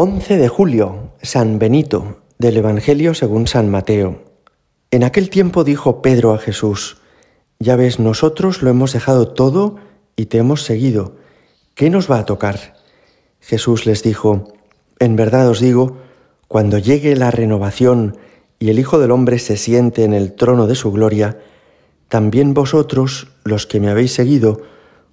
11 de julio, San Benito, del Evangelio según San Mateo. En aquel tiempo dijo Pedro a Jesús, Ya ves, nosotros lo hemos dejado todo y te hemos seguido. ¿Qué nos va a tocar? Jesús les dijo, En verdad os digo, cuando llegue la renovación y el Hijo del Hombre se siente en el trono de su gloria, también vosotros, los que me habéis seguido,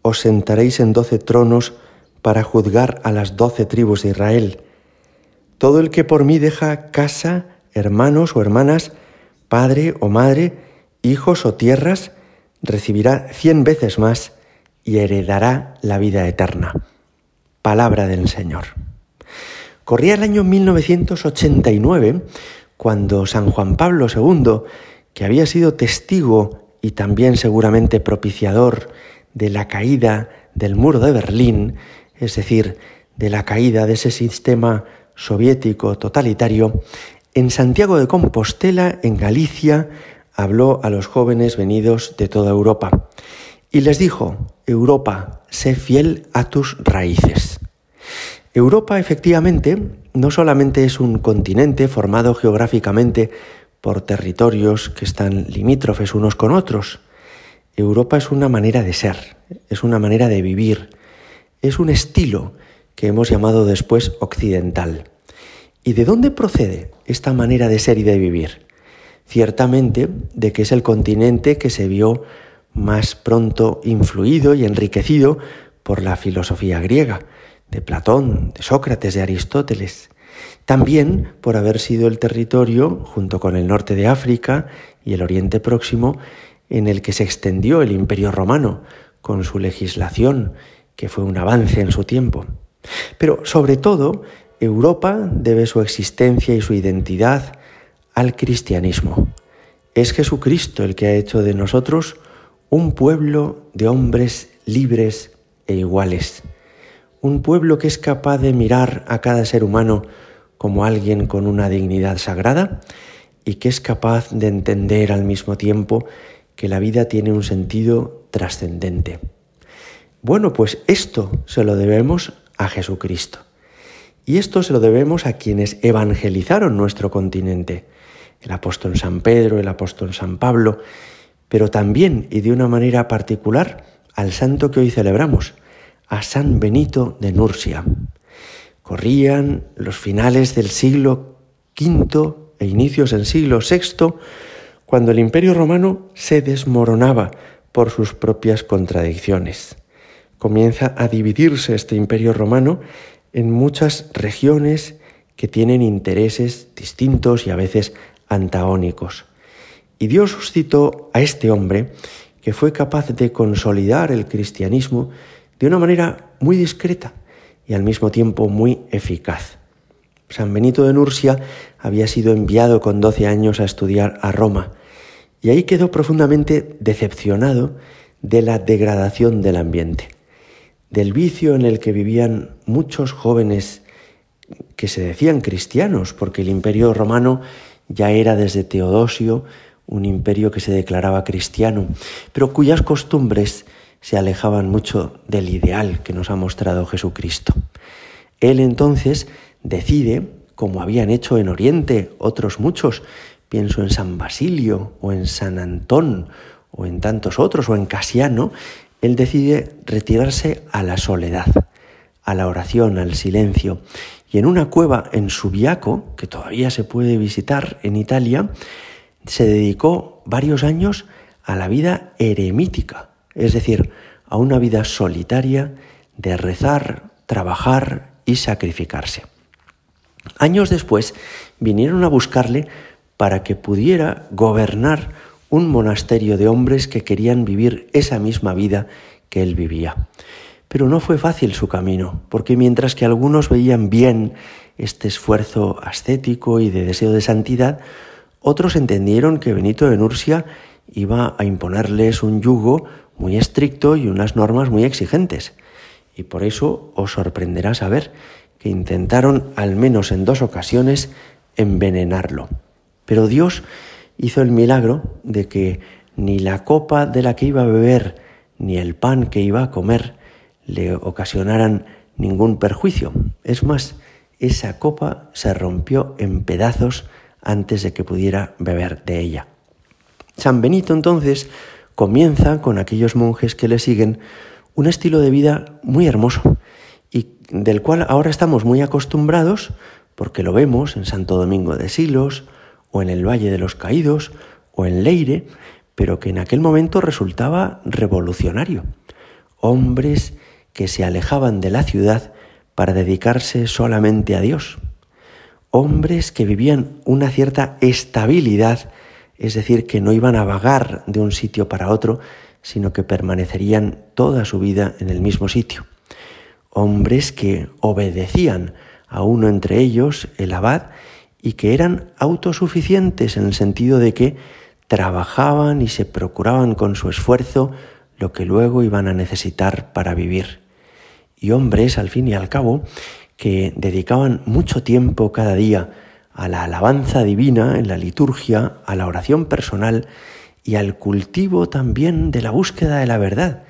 os sentaréis en doce tronos para juzgar a las doce tribus de Israel. Todo el que por mí deja casa, hermanos o hermanas, padre o madre, hijos o tierras, recibirá cien veces más y heredará la vida eterna. Palabra del Señor. Corría el año 1989 cuando San Juan Pablo II, que había sido testigo y también seguramente propiciador de la caída del muro de Berlín, es decir, de la caída de ese sistema soviético totalitario, en Santiago de Compostela, en Galicia, habló a los jóvenes venidos de toda Europa y les dijo, Europa, sé fiel a tus raíces. Europa efectivamente no solamente es un continente formado geográficamente por territorios que están limítrofes unos con otros, Europa es una manera de ser, es una manera de vivir, es un estilo que hemos llamado después occidental. ¿Y de dónde procede esta manera de ser y de vivir? Ciertamente de que es el continente que se vio más pronto influido y enriquecido por la filosofía griega, de Platón, de Sócrates, de Aristóteles. También por haber sido el territorio, junto con el norte de África y el Oriente Próximo, en el que se extendió el Imperio Romano, con su legislación, que fue un avance en su tiempo. Pero sobre todo Europa debe su existencia y su identidad al cristianismo. Es Jesucristo el que ha hecho de nosotros un pueblo de hombres libres e iguales, un pueblo que es capaz de mirar a cada ser humano como alguien con una dignidad sagrada y que es capaz de entender al mismo tiempo que la vida tiene un sentido trascendente. Bueno, pues esto se lo debemos a Jesucristo. Y esto se lo debemos a quienes evangelizaron nuestro continente, el apóstol San Pedro, el apóstol San Pablo, pero también y de una manera particular al santo que hoy celebramos, a San Benito de Nursia. Corrían los finales del siglo V e inicios del siglo VI, cuando el imperio romano se desmoronaba por sus propias contradicciones. Comienza a dividirse este imperio romano en muchas regiones que tienen intereses distintos y a veces antagónicos. Y Dios suscitó a este hombre que fue capaz de consolidar el cristianismo de una manera muy discreta y al mismo tiempo muy eficaz. San Benito de Nursia había sido enviado con 12 años a estudiar a Roma y ahí quedó profundamente decepcionado de la degradación del ambiente del vicio en el que vivían muchos jóvenes que se decían cristianos, porque el imperio romano ya era desde Teodosio un imperio que se declaraba cristiano, pero cuyas costumbres se alejaban mucho del ideal que nos ha mostrado Jesucristo. Él entonces decide, como habían hecho en Oriente otros muchos, pienso en San Basilio o en San Antón o en tantos otros o en Casiano, él decide retirarse a la soledad, a la oración, al silencio. Y en una cueva en Subiaco, que todavía se puede visitar en Italia, se dedicó varios años a la vida eremítica, es decir, a una vida solitaria de rezar, trabajar y sacrificarse. Años después vinieron a buscarle para que pudiera gobernar un monasterio de hombres que querían vivir esa misma vida que él vivía. Pero no fue fácil su camino, porque mientras que algunos veían bien este esfuerzo ascético y de deseo de santidad, otros entendieron que Benito de Nursia iba a imponerles un yugo muy estricto y unas normas muy exigentes. Y por eso os sorprenderá saber que intentaron al menos en dos ocasiones envenenarlo. Pero Dios hizo el milagro de que ni la copa de la que iba a beber ni el pan que iba a comer le ocasionaran ningún perjuicio. Es más, esa copa se rompió en pedazos antes de que pudiera beber de ella. San Benito entonces comienza con aquellos monjes que le siguen un estilo de vida muy hermoso y del cual ahora estamos muy acostumbrados porque lo vemos en Santo Domingo de Silos o en el Valle de los Caídos o en Leire, pero que en aquel momento resultaba revolucionario. Hombres que se alejaban de la ciudad para dedicarse solamente a Dios. Hombres que vivían una cierta estabilidad, es decir, que no iban a vagar de un sitio para otro, sino que permanecerían toda su vida en el mismo sitio. Hombres que obedecían a uno entre ellos, el abad, y que eran autosuficientes en el sentido de que trabajaban y se procuraban con su esfuerzo lo que luego iban a necesitar para vivir. Y hombres, al fin y al cabo, que dedicaban mucho tiempo cada día a la alabanza divina en la liturgia, a la oración personal y al cultivo también de la búsqueda de la verdad,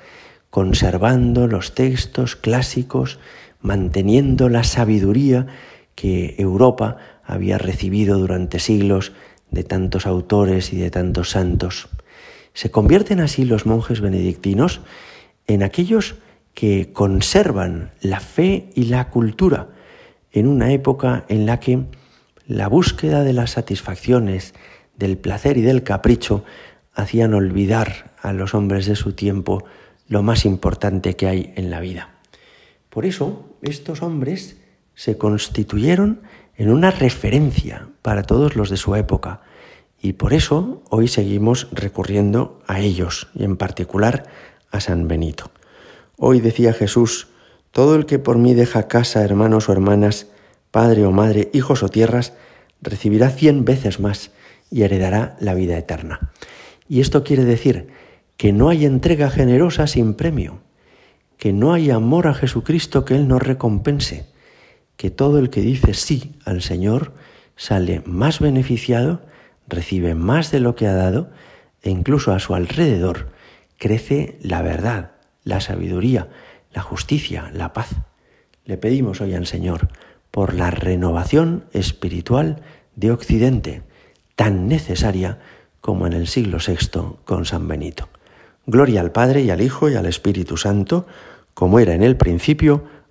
conservando los textos clásicos, manteniendo la sabiduría que Europa había recibido durante siglos de tantos autores y de tantos santos. Se convierten así los monjes benedictinos en aquellos que conservan la fe y la cultura en una época en la que la búsqueda de las satisfacciones, del placer y del capricho hacían olvidar a los hombres de su tiempo lo más importante que hay en la vida. Por eso, estos hombres se constituyeron en una referencia para todos los de su época y por eso hoy seguimos recurriendo a ellos y en particular a San Benito. Hoy decía Jesús, todo el que por mí deja casa, hermanos o hermanas, padre o madre, hijos o tierras, recibirá cien veces más y heredará la vida eterna. Y esto quiere decir que no hay entrega generosa sin premio, que no hay amor a Jesucristo que Él no recompense, que todo el que dice sí al Señor sale más beneficiado, recibe más de lo que ha dado e incluso a su alrededor crece la verdad, la sabiduría, la justicia, la paz. Le pedimos hoy al Señor por la renovación espiritual de Occidente, tan necesaria como en el siglo VI con San Benito. Gloria al Padre y al Hijo y al Espíritu Santo, como era en el principio,